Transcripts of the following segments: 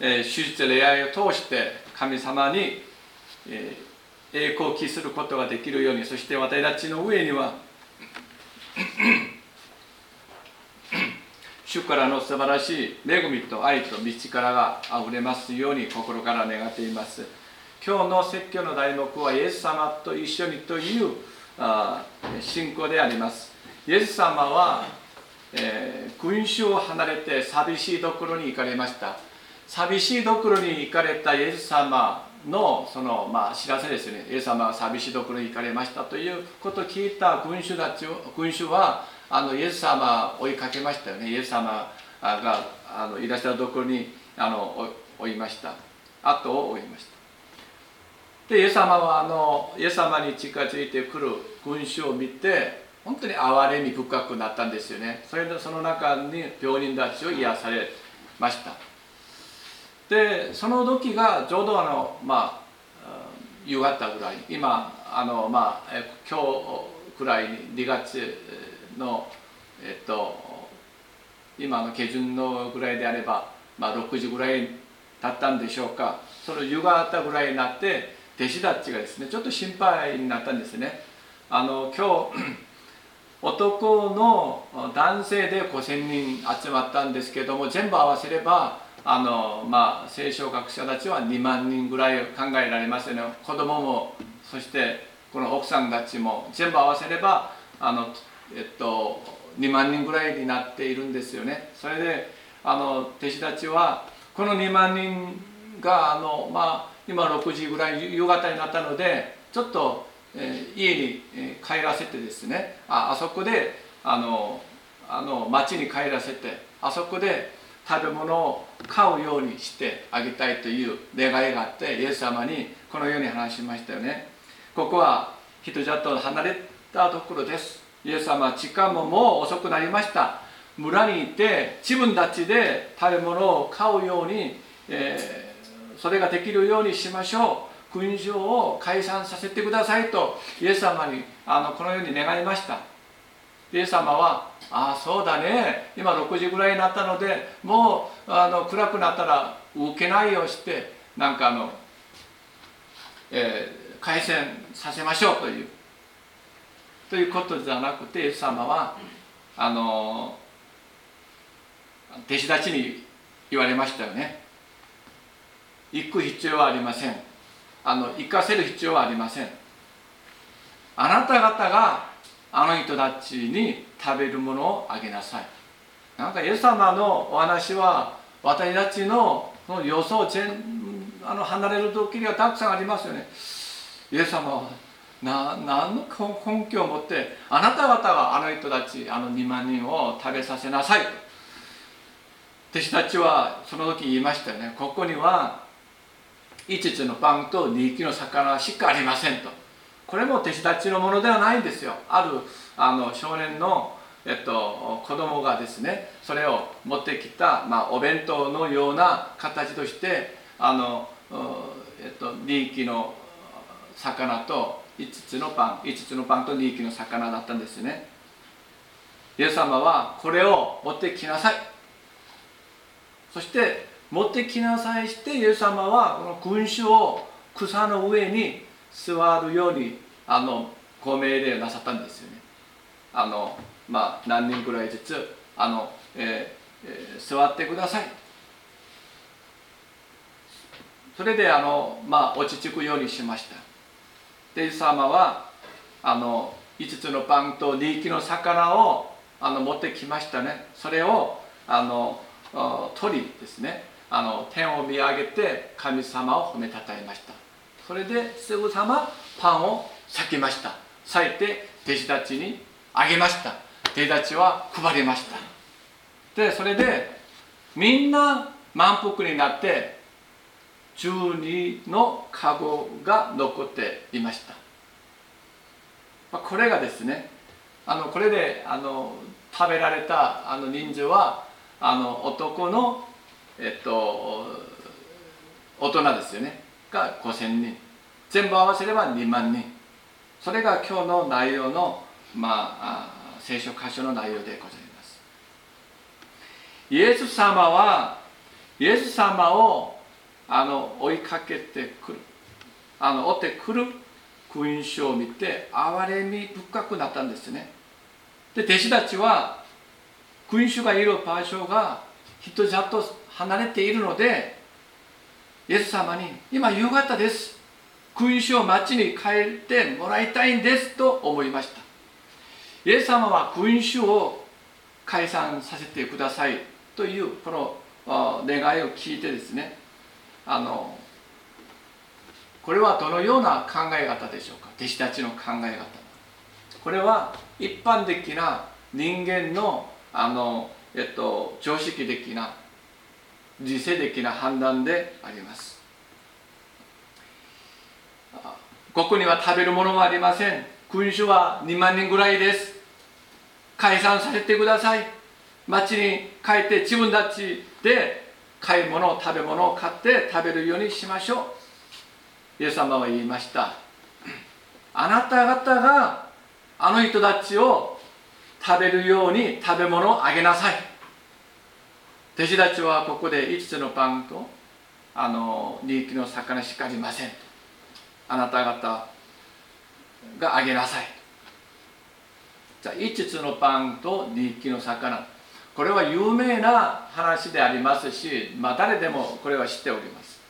手術礼拝を通して神様に、栄光を期することができるようにそして私たちの上には 主からの素晴らしい恵みと愛と道からがあふれますように心から願っています。今日の説教の題目はイエス様と一緒にというあ信仰であります。イエス様は、えー、君主を離れて寂しいところに行かれました。寂しいところに行かれたイエス様のその、まあ、知らせですね。イエス様が寂しいところに行かれましたということを聞いた君主たち君主はあのイエス様を追いかけましたよね。イエス様があのいらっしゃるところにあの追いました。後を追いました。でイエス様はあのイエス様に近づいてくる君主を見て本当に哀れみ深くなったんですよね。それでその中に病人たちを癒されました。でその時がちょうどあのまあ夕方ぐらい今あのまあ今日くらいに2月の、えっと、今の基準のぐらいであれば、まあ、6時ぐらいだったんでしょうか。その夕方ぐらいになって弟子たちがですねちょっと心配になったんですね。あの今日 男の男性で5000人集まったんですけども全部合わせればあの、まあ、聖書学者たちは2万人ぐらい考えられますよね子供もそしてこの奥さんたちも全部合わせればあのえっと、2万人ぐらいになっているんですよね。それであの弟子たちはこの2万人があの、まあ、今6時ぐらい夕方になったのでちょっと、えー、家に帰らせてですねああそこであのあの町に帰らせてあそこで食べ物を買うようにしてあげたいという願いがあってイエス様にこのように話しましたよね。ここは人里と離れたところです。イエス様は時間ももう遅くなりました村に行って自分たちで食べ物を買うように、えー、それができるようにしましょう勲章を解散させてくださいとイエス様にあのこのように願いましたイエス様は「ああそうだね。今6時ぐらいになったのでもうあの暗くなったら受けないようしてなんかあの、えー、回線させましょう」というということじゃなくてイエス様はあの弟子たちに言われましたよね。行く必要はありません。あの行かせる必要はありません。あなた方があの人たちに食べるものをあげなさい。なんかイエス様のお話は私たちのその予想全あの離れる時にはたくさんありますよね。イエス様はな何の根拠を持ってあなた方はあの人たちあの2万人を食べさせなさいと。弟子たちはその時言いましたよね。ここには5つのパンと2匹の魚しかありませんと。これも弟子たちのものではないんですよ。あるあの少年の、えっと、子供がですねそれを持ってきた、まあ、お弁当のような形としてあの、えっと、2匹の魚と5つのパン5つのパンと2匹の魚だったんですね。イエス様はこれを持ってきなさい。そして持ってきなさいしてイエス様はこの君主を草の上に座るようにあのご命令なさったんですよね。あのまあ何人くらいずつあの、えーえー、座ってください。それであの、まあ、落ち着くようにしました。でイエス様はあの5つのパンと2匹の魚をあの持ってきましたね。それをあの取りですね。あの天を見上げて神様を褒めたたえました。それですぐさまパンを裂きました。裂いて弟子たちにあげました。弟子たちは配りました。でそれでみんな満腹になって12のカゴが残っていました、ま、これがですねあのこれであの食べられたあの人数はあの男の、えっと、大人ですよね。が5000人全部合わせれば2万人それが今日の内容の、まあ、聖書箇所の内容でございます。イエス様はイエス様をあの追いかけてくる。あの追ってくる福音書を見て憐れみ深くなったんですね。で弟子たちは福音書がいる場所が人じゃっと離れているのでイエス様に「今夕方です。福音書を町に帰ってもらいたいんです」と思いました。イエス様は福音書を解散させてくださいというこの願いを聞いてですねあのこれはどのような考え方でしょうか？弟子たちの考え方。これは一般的な人間のあの、えっと、常識的な自制的な判断であります。ここには食べるものがありません。君主は2万人ぐらいです。解散させてください。町に帰って自分たちで買い物食べ物を買って食べるようにしましょう。イエス様は言いました。あなた方があの人たちを食べるように食べ物をあげなさい。弟子たちはここで5つのパンとあの2匹の魚しかありませんあなた方があげなさいじゃあ5つのパンと2匹の魚これは有名な話でありますし、まあ、誰でもこれは知っております。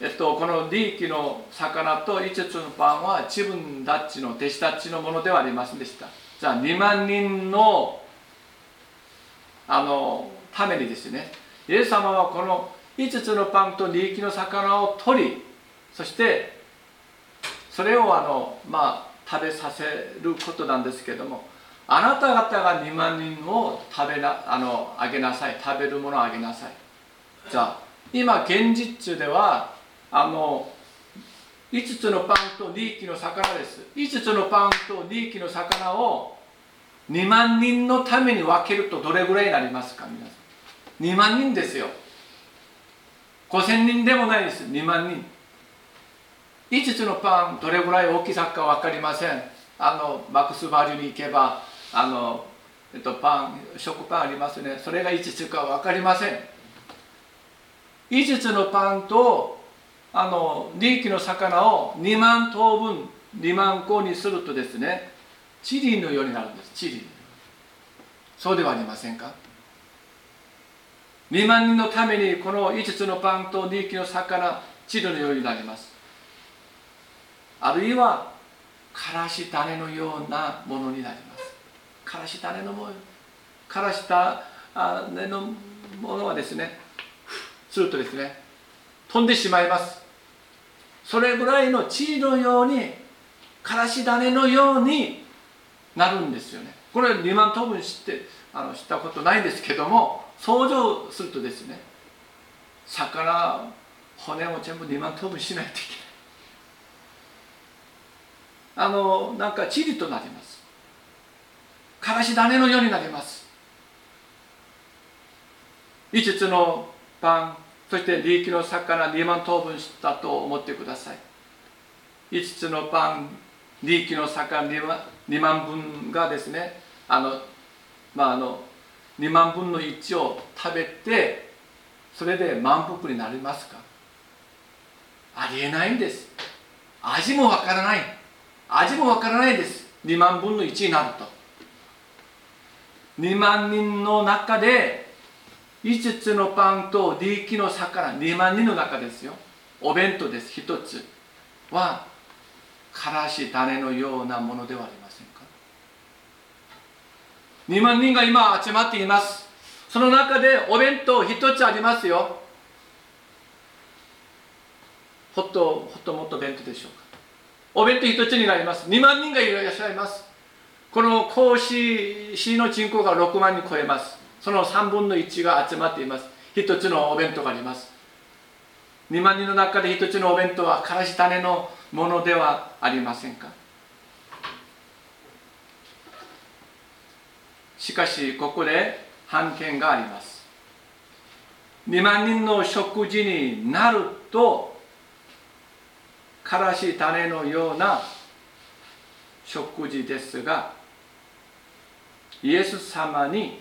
えっと、この利益の魚と5つのパンは自分たちの弟子たちのものではありませんでした。じゃあ2万人のあのためにですね、イエス様はこの5つのパンと利益の魚を取り、そしてそれをあの、まあ、食べさせることなんですけども、あなた方が2万人を食べなあのあげなさい。食べるものをあげなさい。じゃあ今現実中ではあの5つのパンと2匹の魚です。5つのパンと2匹の魚を2万人のために分けるとどれぐらいになりますか皆さん。2万人ですよ。5000人でもないです2万人。5つのパンどれぐらい大きさか分かりません。あのマックスバリューに行けばあの、えっと、パン食パンありますね。それが5つか分かりません。5つのパンとあの利益の魚を2万頭分2万個にするとですねチリのようになるんです。チリ。そうではありませんか？2万人のためにこの5つのパンと利益の魚チリのようになります。あるいはからし種のようなものになります。からし種のもの。からした種のものはですねするとですね飛んでしまいます。それぐらいの地のようにからし種のようになるんですよね。これ2万等分知ってあの知ったことないんですけども想像するとですね魚骨も全部2万等分しないといけない。あのなんかチリとなります。からし種のようになります。5つのパンそして利益の魚2万等分したと思ってください。5つのパン利益の魚2万 ,2 万分がですねあのまああの2万分の1を食べてそれで満腹になりますか？ありえないんです。味もわからない。味もわからないです。2万分の1になると。2万人の中で5つのパンと利益の魚2万人の中ですよ。お弁当です1つは。からし種のようなものではありませんか？2万人が今集まっています。その中でお弁当1つありますよ。ほっとほっともっと弁当でしょうか？お弁当1つになります。2万人がいらっしゃいます。この甲子市の人口が6万人超えます。その3分の1が集まっています。一つのお弁当があります。2万人の中で一つのお弁当はからし種のものではありませんか？しかしここで判件があります。2万人の食事になるとからし種のような食事ですがイエス様に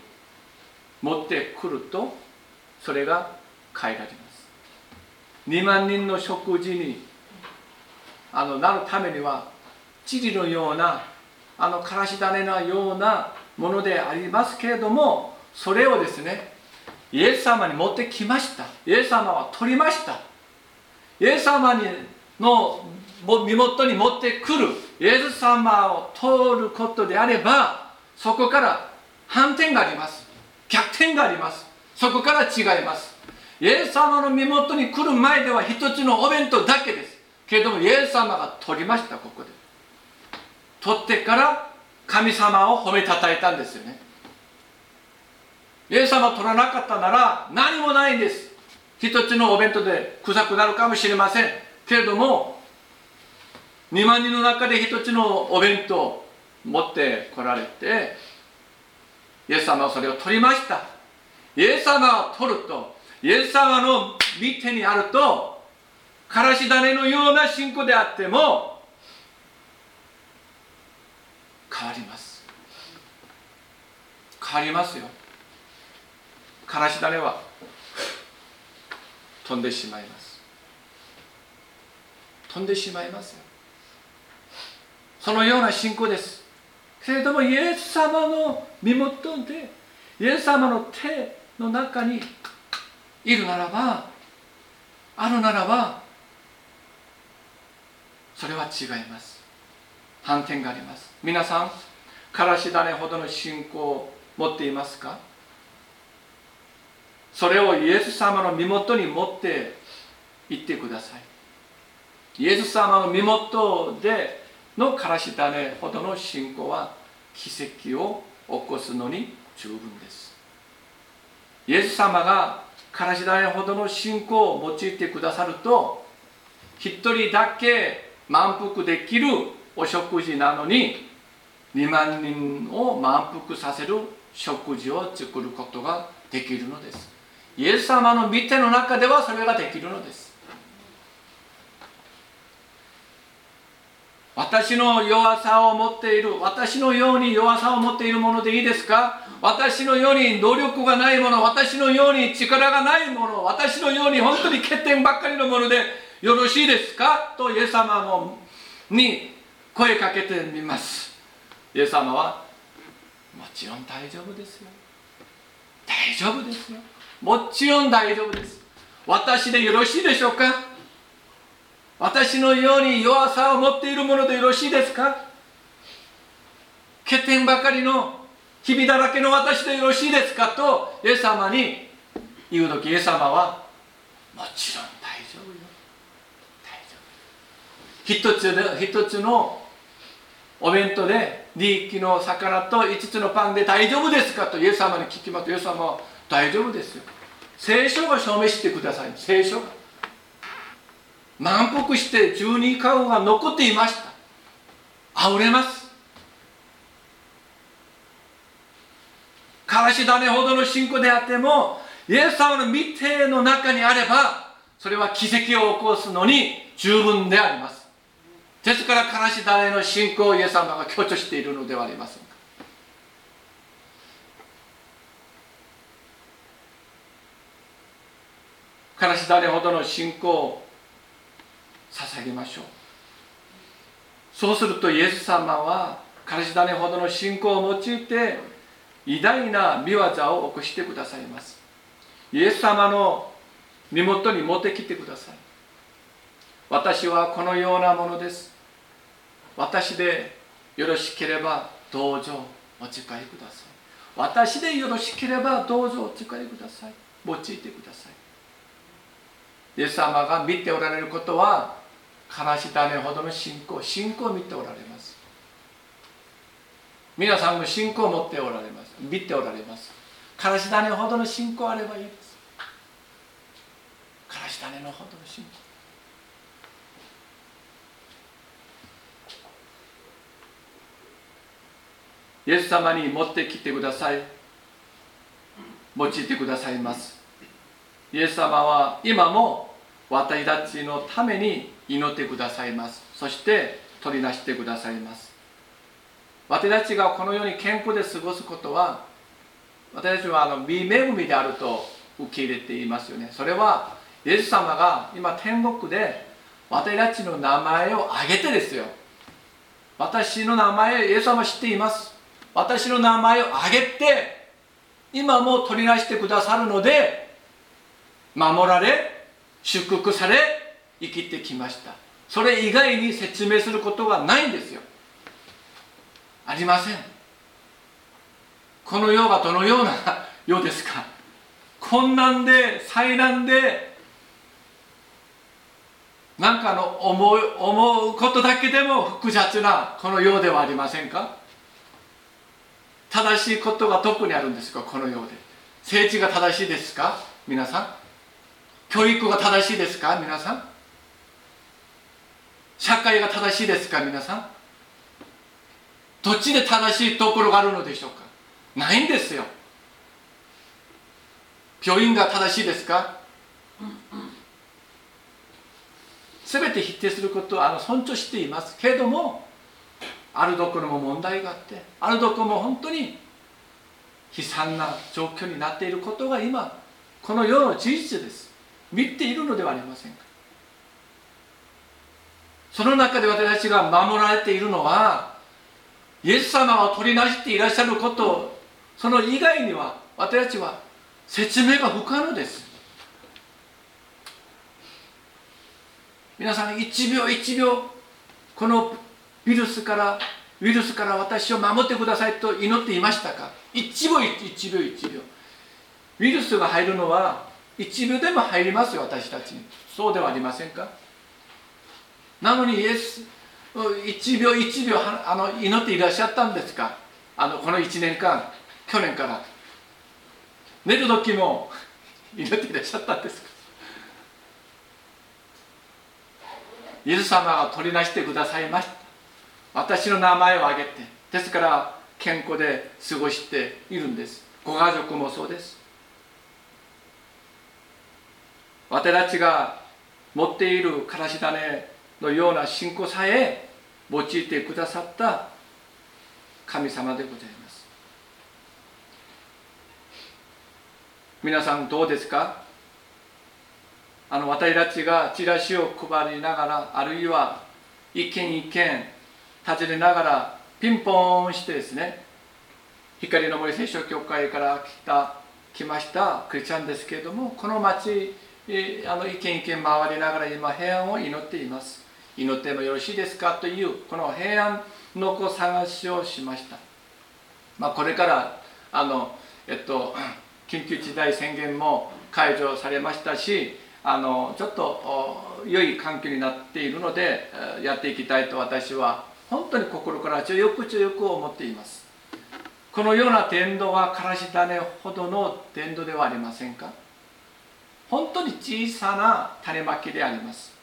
持ってくるとそれが変えられます。2万人の食事にあのなるためにはチリのようなあのからし種のようなものでありますけれどもそれをですねイエス様に持ってきました。イエス様は取りました。イエス様にの身元に持ってくる。イエス様を通ることであればそこから反転があります。逆転があります。そこから違います。イエス様の身元に来る前では一つのお弁当だけです。けれどもイエス様が取りましたここで。取ってから神様を褒めたたえたんですよね。イエス様取らなかったなら何もないんです。一つのお弁当で臭くなるかもしれません。けれども2万人の中で一つのお弁当を持ってこられてイエス様はそれを取りました。イエス様を取るとイエス様の御手にあるとからし種のような信仰であっても変わります。変わりますよ。からし種は飛んでしまいます。飛んでしまいますよ。そのような信仰です。けれどもイエス様の身元でイエス様の手の中にいるならばあるならばそれは違います。反転があります。皆さんからし種ほどの信仰を持っていますか？それをイエス様の身元に持って行ってください。イエス様の身元でのからし種ほどの信仰は奇跡を起こすのに十分です。イエス様がからし種ほどの信仰を用いてくださると一人だけ満腹できるお食事なのに2万人を満腹させる食事を作ることができるのです。イエス様の見ての中ではそれができるのです。私の弱さを持っている私のように弱さを持っているものでいいですか？私のように努力がないもの私のように力がないもの私のように本当に欠点ばっかりのものでよろしいですか？とイエス様もに声かけてみます。イエス様はもちろん大丈夫ですよ。大丈夫ですよ。もちろん大丈夫です。私でよろしいでしょうか？私のように弱さを持っているものでよろしいですか？欠点ばかりの日々だらけの私でよろしいですか？とイエス様に言う時イエス様はもちろん大丈夫よ。大丈夫。一つで一つのお弁当で2匹の魚と5つのパンで大丈夫ですか？とイエス様に聞きますとイエス様は大丈夫ですよ。聖書が証明してください。聖書が。満腹して十二顔が残っていました。あふれます。からし種ほどの信仰であってもイエス様の見ての中にあればそれは奇跡を起こすのに十分であります。ですからからし種の信仰をイエス様が強調しているのではありませんか。からし種ほどの信仰捧げましょう。そうするとイエス様はからし種ほどの信仰を用いて偉大な見業を起こしてくださいます。イエス様の身元に持ってきてください。私はこのようなものです。私でよろしければどうぞお使いください。私でよろしければどうぞお使いください。用いてください。イエス様が見ておられることはからし種ほどの信仰信仰を見ておられます。皆さんも信仰を持っておられます。見ておられます。からし種ほどの信仰あればいいです。からし種のほどの信仰。イエス様に持ってきてください。用いてくださいます。イエス様は今も私たちのために祈ってくださいます。そして取り出してくださいます。私たちがこのように健康で過ごすことは私たちはあの美恵みであると受け入れていますよね。それはイエス様が今天国で私たちの名前を挙げてですよ。私の名前イエス様知っています。私の名前を挙げて今も取り出してくださるので守られ祝福され生きてきました。それ以外に説明することはないんですよ。ありません。この世がどのような世ですか？困難で災難でなんかの思う思うことだけでも複雑なこの世ではありませんか？正しいことがどこにあるんですか？この世で。政治が正しいですか？皆さん。教育が正しいですか？皆さん。社会が正しいですか皆さん？どっちで正しいところがあるのでしょうか？ないんですよ。病院が正しいですか？全て否定することはあの尊重しています。けれどもあるどころも問題があってあるどころも本当に悲惨な状況になっていることが今この世の事実です。見ているのではありませんか？その中で私たちが守られているのはイエス様を取りなしていらっしゃることその以外には私たちは説明が不可能です。皆さん1秒1秒このウイルスからウイルスから私を守ってくださいと祈っていましたか？1秒1秒1秒。ウイルスが入るのは1秒でも入りますよ私たち。にそうではありませんか？なのにイエス1秒1秒あの祈っていらっしゃったんですか？あのこの1年間去年から。寝る時も祈っていらっしゃったんですか？イエス様が取り出してくださいました。私の名前を挙げて。ですから健康で過ごしているんです。ご家族もそうです。私たちが持っているからし種のような信仰さえ用いてくださった神様でございます。皆さんどうですか？あの私たちがチラシを配りながらあるいは一軒一軒訪ねながらピンポンしてですね光の森聖書協会から来た来ましたクリスチャンですけれどもこの町あの一軒一軒回りながら今平安を祈っています。祈ってもよろしいですかというこの平安の子探しをしました、まあ、これからあの、えっと、緊急事態宣言も解除されましたしあのちょっと良い環境になっているのでやっていきたいと私は本当に心から強く強く思っています。このような伝道はからし種ほどの伝道ではありませんか？本当に小さな種まきであります。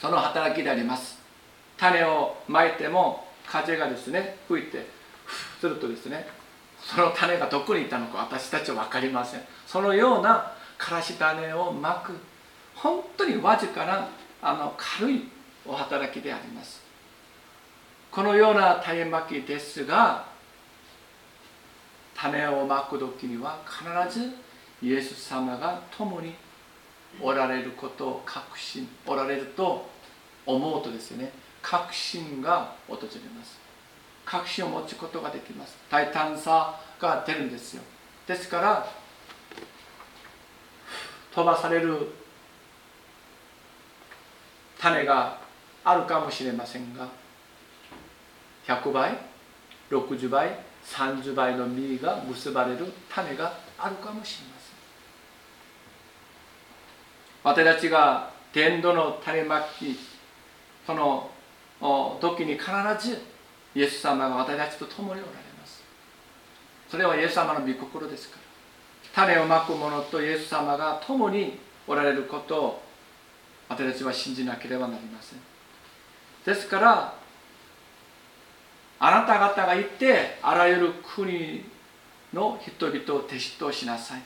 その働きであります。種をまいても風がですね吹いてするとですねその種がどこにいたのか私たちは分かりません。そのようなからし種をまく本当にわずかなあの軽いお働きであります。このような種まきですが種をまく時には必ずイエス様が共におられることを確信おられると思うとですね。確信が訪れます。確信を持つことができます。大胆さが出るんですよ。ですから飛ばされる種があるかもしれませんが100倍60倍30倍の実が結ばれる種があるかもしれません。私たちが天土の種まきその時に必ずイエス様が私たちと共におられます。それはイエス様の御心ですから。種をまく者とイエス様が共におられることを私たちは信じなければなりません。ですからあなた方が行ってあらゆる国の人々を弟子としなさい。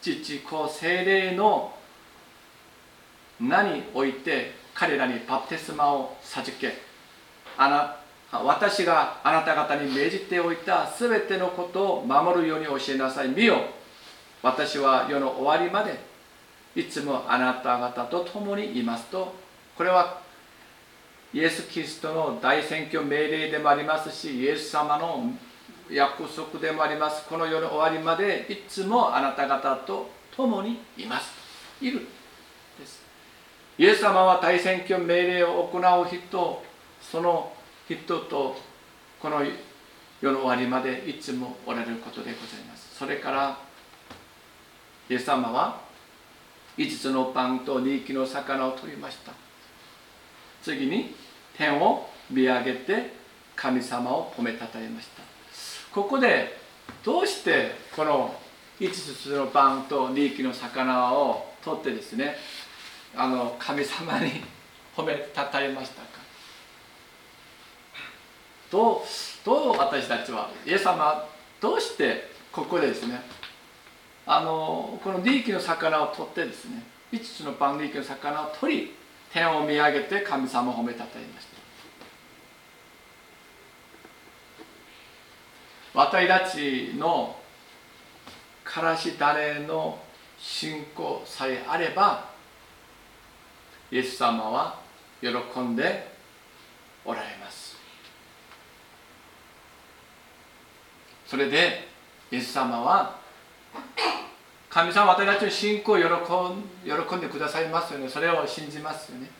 父子精霊の名において彼らにバプテスマを授けあな私があなた方に命じておいたすべてのことを守るように教えなさい。見よ私は世の終わりまでいつもあなた方と共にいますと。これはイエス・キリストの大選挙命令でもありますしイエス様の約束でもあります。この世の終わりまでいつもあなた方と共にいます。いる。イエス様は大選挙命令を行う人その人とこの世の終わりまでいつもおられることでございます。それからイエス様は5つのパンと2匹の魚を取りました。次に天を見上げて神様を褒めたたえました。ここでどうしてこの5つのパンと2匹の魚を取ってですねあの神様に 褒めたたえましたか？どうどう私たちはイエス様どうしてここでですねあのこの利益の魚を取ってですね5つのパン利益の魚を取り天を見上げて神様を褒めたたえました。私たちのからし種の信仰さえあればイエス様は喜んでおられます。それでイエス様は神様私たちの信仰を喜ん喜んでくださいますよね。それを信じますよね。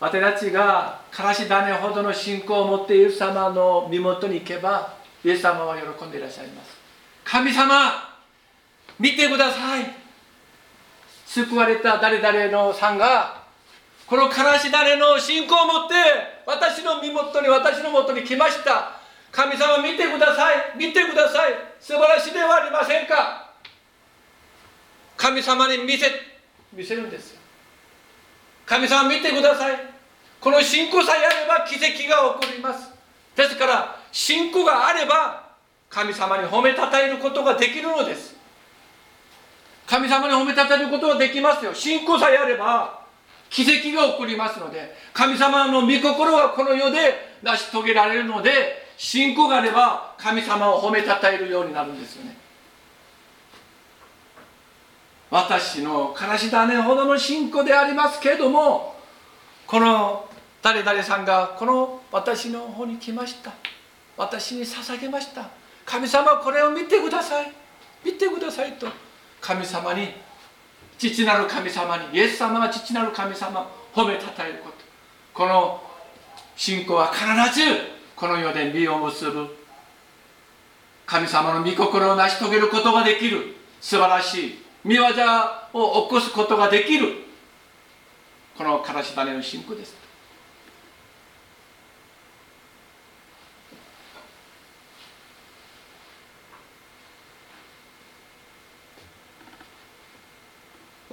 私たちがからし種ほどの信仰を持ってイエス様の身元に行けばイエス様は喜んでいらっしゃいます。神様見てください。救われた誰々のさんがこのからし種の信仰を持って私の身元に私のもとに来ました。神様見てください。見てください。素晴らしいではありませんか。神様に見せ見せるんですよ。神様見てください。この信仰さえあれば奇跡が起こります。ですから信仰があれば神様に褒めたたえることができるのです。神様に褒めたたることができますよ。信仰さえあれば奇跡が起こりますので神様の御心がこの世で成し遂げられるので信仰があれば神様を褒めたたえるようになるんですよね。私のからし種ほどの信仰でありますけれどもこの誰々さんがこの私の方に来ました。私に捧げました。神様これを見てください。見てくださいと。神様に父なる神様にイエス様が父なる神様褒めたたえること。この信仰は必ずこの世で実を結ぶ。神様の御心を成し遂げることができる。素晴らしい。見業を起こすことができる。このからし種の信仰です。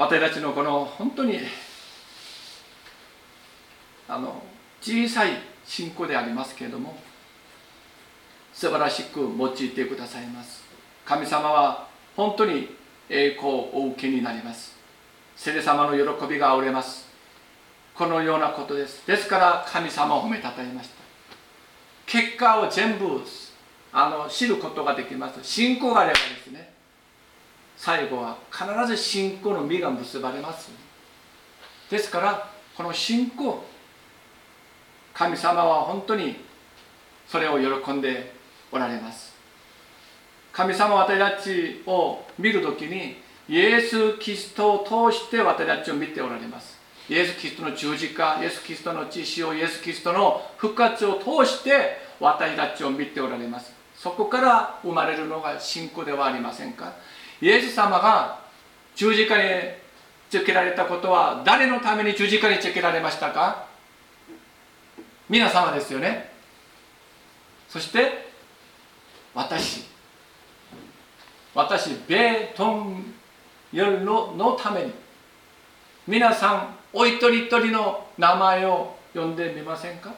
私たちのこの本当にあの小さい信仰でありますけれども素晴らしく用いてくださいます。神様は本当に栄光をお受けになります。聖霊様の喜びがあふれます。このようなことです。ですから神様を褒めたたえました。結果を全部あの知ることができます。信仰があればですね最後は必ず信仰の実が結ばれます。ですからこの信仰神様は本当にそれを喜んでおられます。神様私たちを見るときにイエス・キリストを通して私たちを見ておられます。イエス・キリストの十字架イエス・キリストの知識をイエス・キリストの復活を通して私たちを見ておられます。そこから生まれるのが信仰ではありませんか？イエス様が十字架につけられたことは誰のために十字架につけられましたか？皆様ですよね。そして私。私ベートンよりののために。皆さんお一人一人の名前を呼んでみませんか？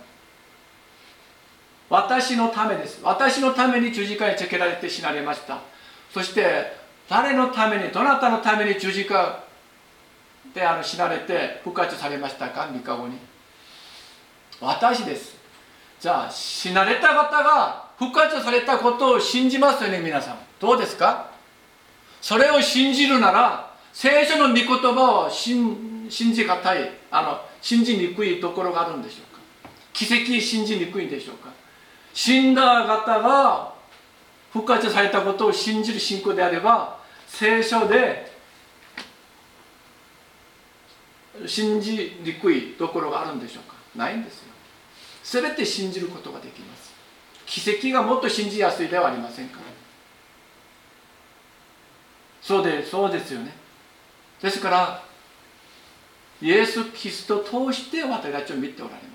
私のためです。私のために十字架につけられて死なれました。そして誰のためにどなたのために十字架であの死なれて復活されましたか三日後に。私です。じゃあ死なれた方が復活されたことを信じますよね皆さん。どうですか？それを信じるなら聖書の御言葉を信じがたいあの信じにくいところがあるんでしょうか？奇跡信じにくいんでしょうか？死んだ方が復活されたことを信じる信仰であれば聖書で信じにくいところがあるんでしょうか？ないんですよ。全て信じることができます。奇跡がもっと信じやすいではありませんから。そうでそうですよね。ですからイエス・キリストを通して私たちを見ておられます。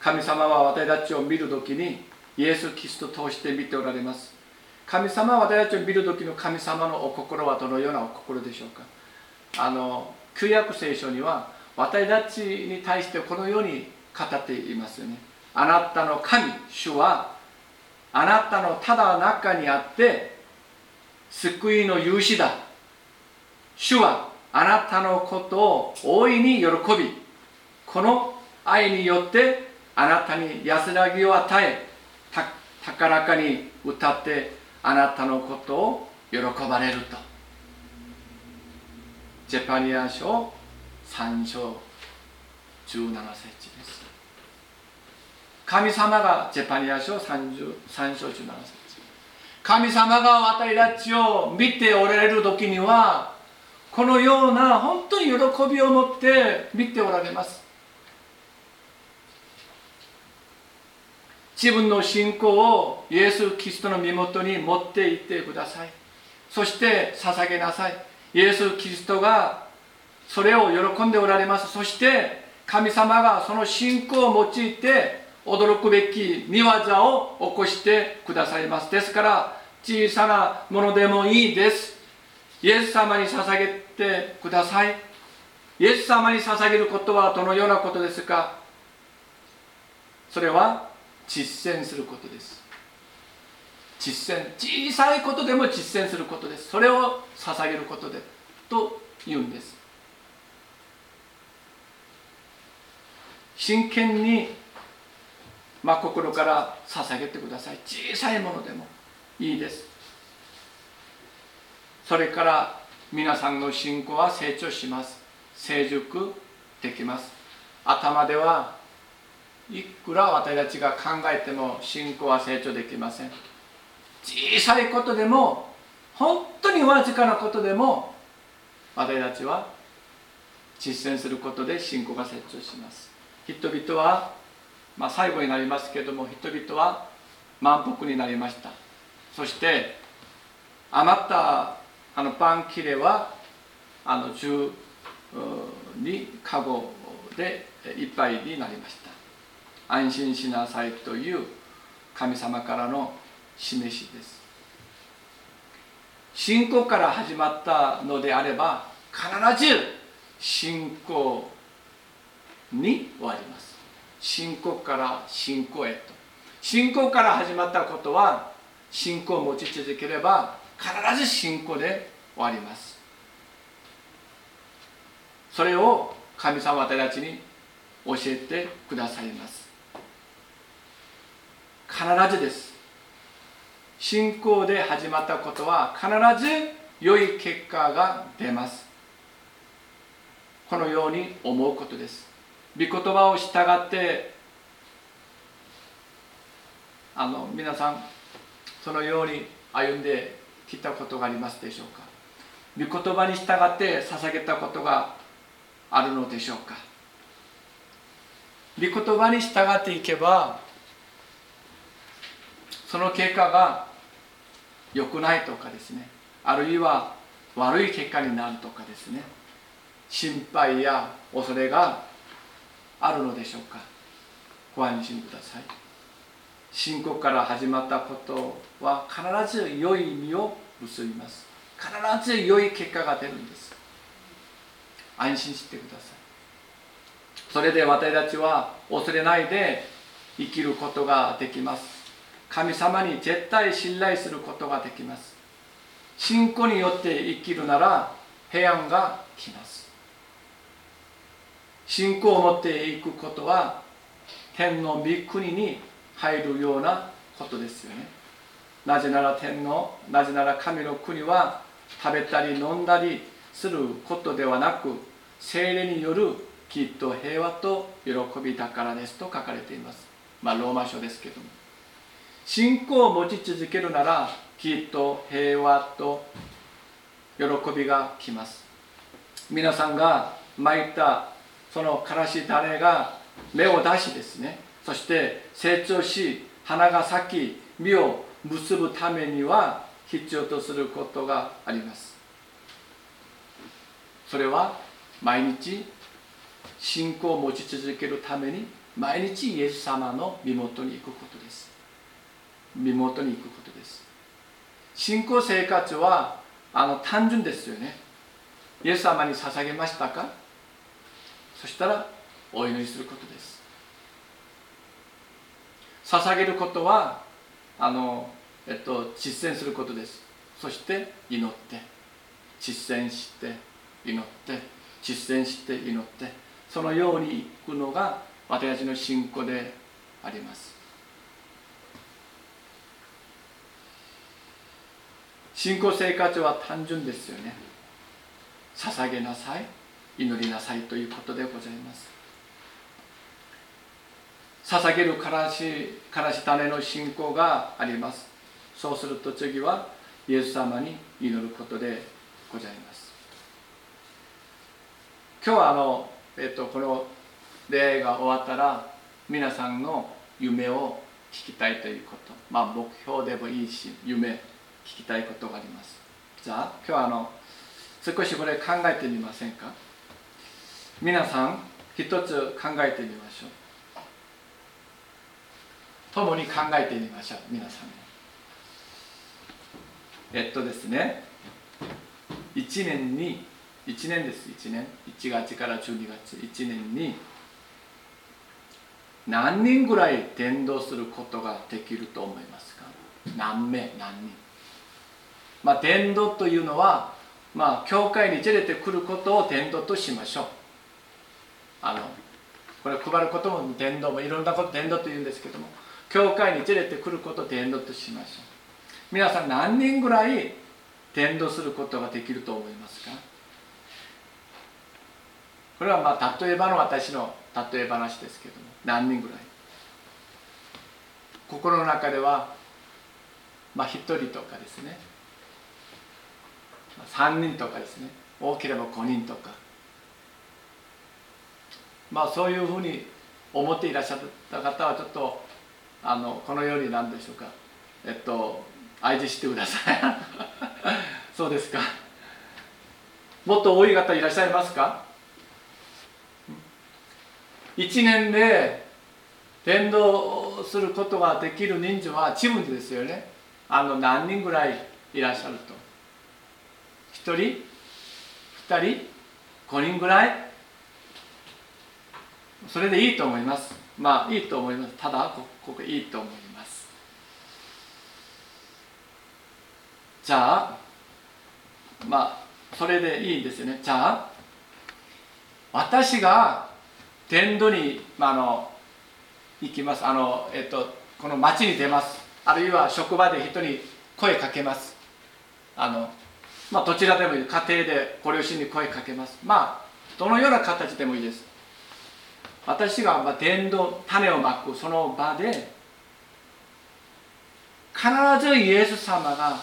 神様は私たちを見るときにイエス・キリストを通して見ておられます。神様は私たちを見る時の神様のお心はどのようなお心でしょうか。あの旧約聖書には私たちに対してこのように語っていますよね。あなたの神主はあなたのただ中にあって救いの勇士だ。主はあなたのことを大いに喜びこの愛によってあなたに安らぎを与え高らかに歌ってあなたのことを喜ばれると。ジェパニア書3章17節です。神様がジェパニア書 3, 3章17節。神様が私たちを見ておられる時にはこのような本当に喜びを持って見ておられます。自分の信仰をイエス・キリストの身元に持っていってください。そして捧げなさい。イエス・キリストがそれを喜んでおられます。そして神様がその信仰を用いて驚くべき見業を起こしてくださいます。ですから小さなものでもいいです。イエス様に捧げてください。イエス様に捧げることはどのようなことですか？それは実践することです。実践小さいことでも実践することです。それを捧げることでと言うんです。真剣に真心から捧げてください。小さいものでもいいです。それから皆さんの信仰は成長します。成熟できます。頭ではいくら私たちが考えても信仰は成長できません。小さいことでも本当にわずかなことでも私たちは実践することで信仰が成長します。人々は、まあ、最後になりますけれども人々は満腹になりました。そして余ったあのパン切れはあの12カゴでいっぱいになりました。安心しなさいという神様からの示しです。信仰から始まったのであれば必ず信仰に終わります。信仰から信仰へと。信仰から始まったことは信仰を持ち続ければ必ず信仰で終わります。それを神様私たちに教えてくださいます。必ずです。信仰で始まったことは必ず良い結果が出ます。このように思うことです。御言葉を従ってあの皆さんそのように歩んできたことがありますでしょうか？御言葉に従って捧げたことがあるのでしょうか？御言葉に従っていけばその結果が良くないとかですね。あるいは悪い結果になるとかですね。心配や恐れがあるのでしょうか。ご安心ください。信仰から始まったことは必ず良い意味を結びます。必ず良い結果が出るんです。安心してください。それで私たちは恐れないで生きることができます。神様に絶対信頼することができます。信仰によって生きるなら平安が来ます。信仰を持っていくことは天の御国に入るようなことですよね。なぜなら天のなぜなら神の国は食べたり飲んだりすることではなく精霊によるきっと平和と喜びだからですと書かれています。まあローマ書ですけども。信仰を持ち続けるならきっと平和と喜びが来ます。皆さんが巻いたそのからし種が芽を出しですね。そして成長し花が咲き実を結ぶためには必要とすることがあります。それは毎日信仰を持ち続けるために毎日イエス様の身元に行くことです。身元に行くことです。信仰生活はあの単純ですよね。イエス様に捧げましたか？そしたらお祈りすることです。捧げることはあの、えっと、実践することです。そして祈って。実践して祈って。実践して祈って。そのように行くのが私たちの信仰であります。信仰生活は単純ですよね。捧げなさい。祈りなさいということでございます。捧げるからしからし種の信仰があります。そうすると次はイエス様に祈ることでございます。今日はあの、えっと、この礼が終わったら皆さんの夢を聞きたいということ。まあ目標でもいいし夢聞きたいことがあります。じゃあ今日はあの少しこれ考えてみませんか？皆さん一つ考えてみましょう。共に考えてみましょう皆さん。えっとですね1年に1年です1年。1月から12月。1年に何人ぐらい伝道することができると思いますか？何名何人。まあ、伝道というのは、まあ、教会に連れてくることを伝道としましょう。あのこれ配ることも伝道もいろんなこと伝道というんですけども教会に連れてくることを伝道としましょう。皆さん何人ぐらい伝道することができると思いますか？これはまあ例えばの私の例え話ですけども何人ぐらい？心の中ではまあ一人とかですね。3人とかですね。多ければ5人とか。まあそういうふうに思っていらっしゃった方はちょっとあのこのように何でしょうか。えっと相手してください。そうですか。もっと多い方いらっしゃいますか？1年で伝道することができる人数はチームですよね。あの何人ぐらいいらっしゃると。1人？2人？5人ぐらい？それでいいと思います。まあいいと思います。ただここいいと思います。じゃあまあそれでいいんですよね。じゃあ私が天土に、まあ、あの行きます。あの、えっと、この町に出ます。あるいは職場で人に声かけます。あのまあ、どちらでもいい。家庭でご両親に声かけます。まあどのような形でもいいです。私がまあ伝道種をまくその場で必ずイエス様が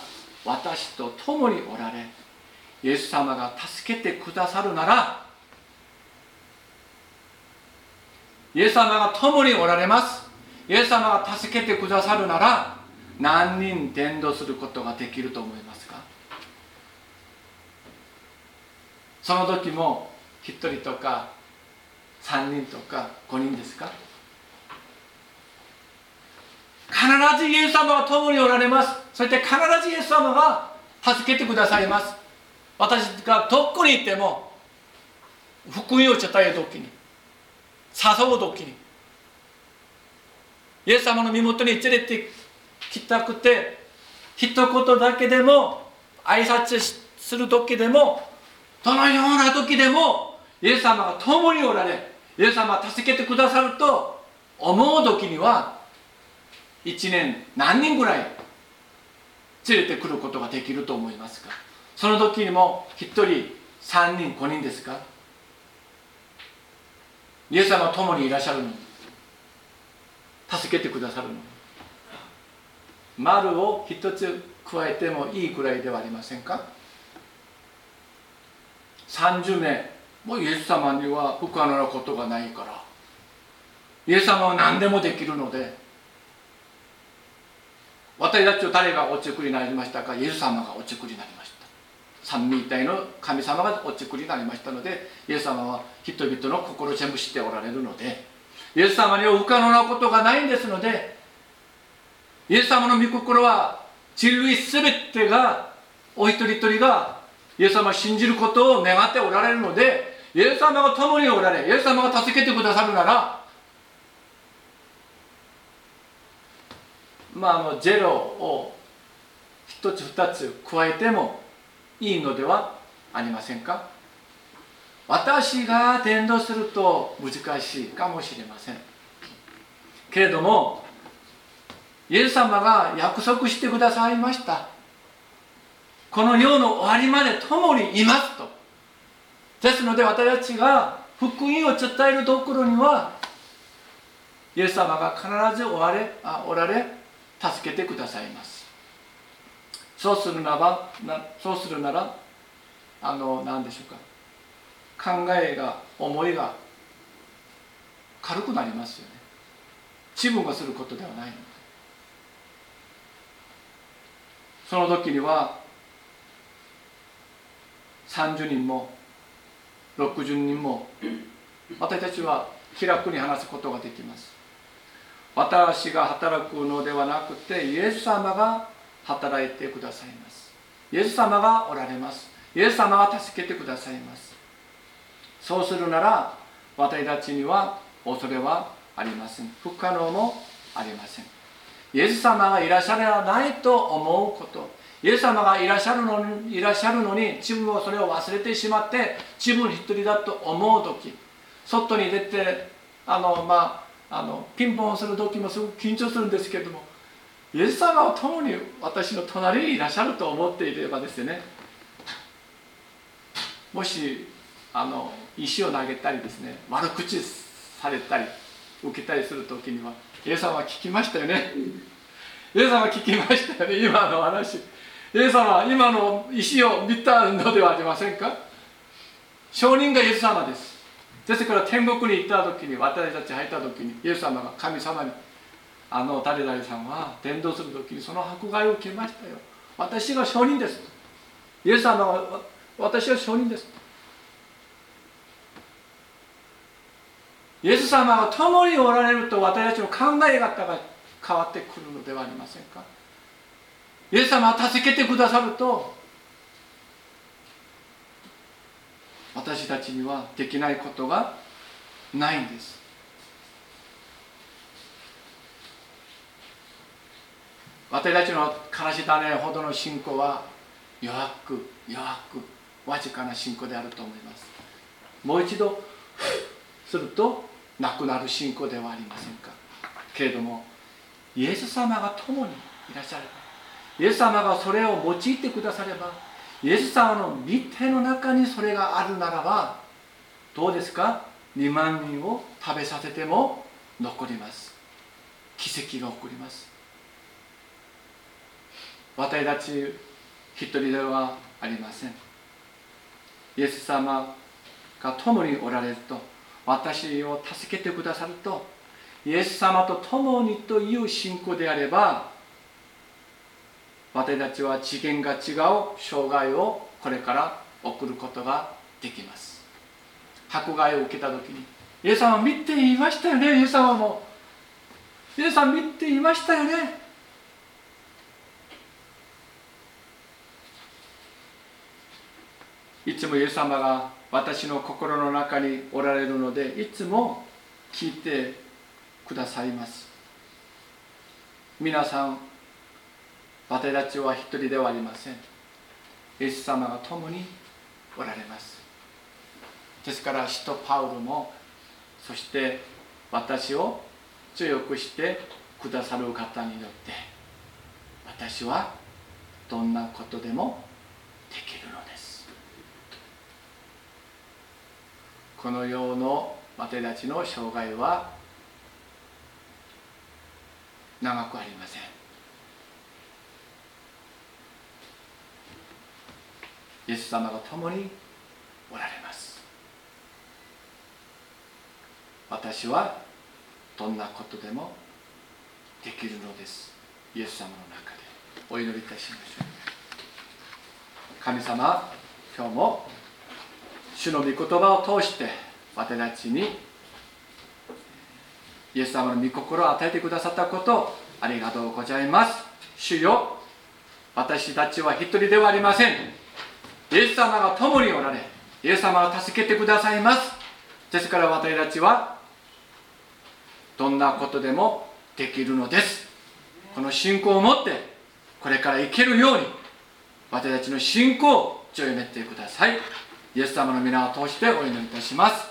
私と共におられイエス様が助けてくださるならイエス様が共におられます。イエス様が助けてくださるなら何人伝道することができると思います。その時も1人とか3人とか5人ですか？必ずイエス様が共におられます。そして必ずイエス様が助けてくださいます。私がどこにいても福音を伝える時に誘う時にイエス様の身元に連れてきたくて一言だけでも挨拶する時でもどのような時でもイエス様が共におられイエス様が助けてくださると思う時には1年何人ぐらい連れてくることができると思いますか？その時にも1人3人5人ですか？イエス様共にいらっしゃるの助けてくださるの丸を一つ加えてもいいくらいではありませんか？30名もうイエス様には不可能なことがないから。イエス様は何でもできるので。私たちを誰がお作りになりましたか？イエス様がお作りになりました。三位一体の神様がお作りになりましたのでイエス様は人々の心を全部知っておられるので。イエス様には不可能なことがないんですのでイエス様の御心は人類全てがお一人一人がイエス様を信じることを願っておられるのでイエス様が共におられイエス様が助けてくださるならまああのゼロを一つ二つ加えてもいいのではありませんか？私が伝道すると難しいかもしれません。けれどもイエス様が約束してくださいました。この世の終わりまで共にいますと。ですので私たちが福音を伝えるところにはイエス様が必ずおられあおられ助けてくださいます。そうするならばなそうするならあの何でしょうか。考えが思いが軽くなりますよね。自分がすることではないので。その時には30人も60人も私たちは気楽に話すことができます。私が働くのではなくてイエス様が働いてくださいます。イエス様がおられます。イエス様が助けてくださいます。そうするなら私たちには恐れはありません。不可能もありません。イエス様がいらっしゃらないと思うこと。イエス様がいらっしゃるのにいらっしゃるのに自分はそれを忘れてしまって自分一人だと思う時外に出てあのまああのピンポンする時もすごく緊張するんですけれどもイエス様は共に私の隣にいらっしゃると思っていればですね。もしあの石を投げたりですね悪口されたり受けたりする時にはイエス様は聞きましたよね。イエス様は聞きましたよね今の話。イエス様は今の石を見たのではありませんか？証人がイエス様です。ですから天国に行った時に私たち入った時にイエス様が神様にあの誰々さんは伝道する時にその迫害を受けましたよ。私が証人です。イエス様は私は証人です。イエス様が共におられると私たちの考え方が変わってくるのではありませんか？イエス様は助けてくださると私たちにはできないことがないんです。私たちの悲し種ほどの信仰は弱く弱くわずかな信仰であると思います。もう一度 するとなくなる信仰ではありませんか。けれどもイエス様が共にいらっしゃればイエス様がそれを用いてくださればイエス様の御手の中にそれがあるならばどうですか？2万人を食べさせても残ります。奇跡が起こります。私たち一人ではありません。イエス様が共におられると私を助けてくださるとイエス様と共にという信仰であれば私たちは次元が違う生涯をこれから送ることができます。迫害を受けた時にイエス様見ていましたよね？イエス様も。イエス様見ていましたよね？いつもイエス様が私の心の中におられるのでいつも聞いてくださいます。皆さん私たちは一人ではありません。イエス様が共におられます。ですから使徒パウロもそして私を強くしてくださる方によって私はどんなことでもできるのです。この世の私たちの障害は長くありません。イエス様が共におられます。私はどんなことでもできるのです。イエス様の中でお祈りいたしましょう。神様今日も主の御言葉を通して私たちにイエス様の御心を与えてくださったことありがとうございます。主よ私たちは一人ではありません。イエス様が共におられイエス様を助けてくださいます。ですから私たちはどんなことでもできるのです。この信仰を持ってこれから生けるように私たちの信仰を強めてください。イエス様の皆を通してお祈りいたします。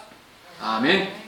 アーメン。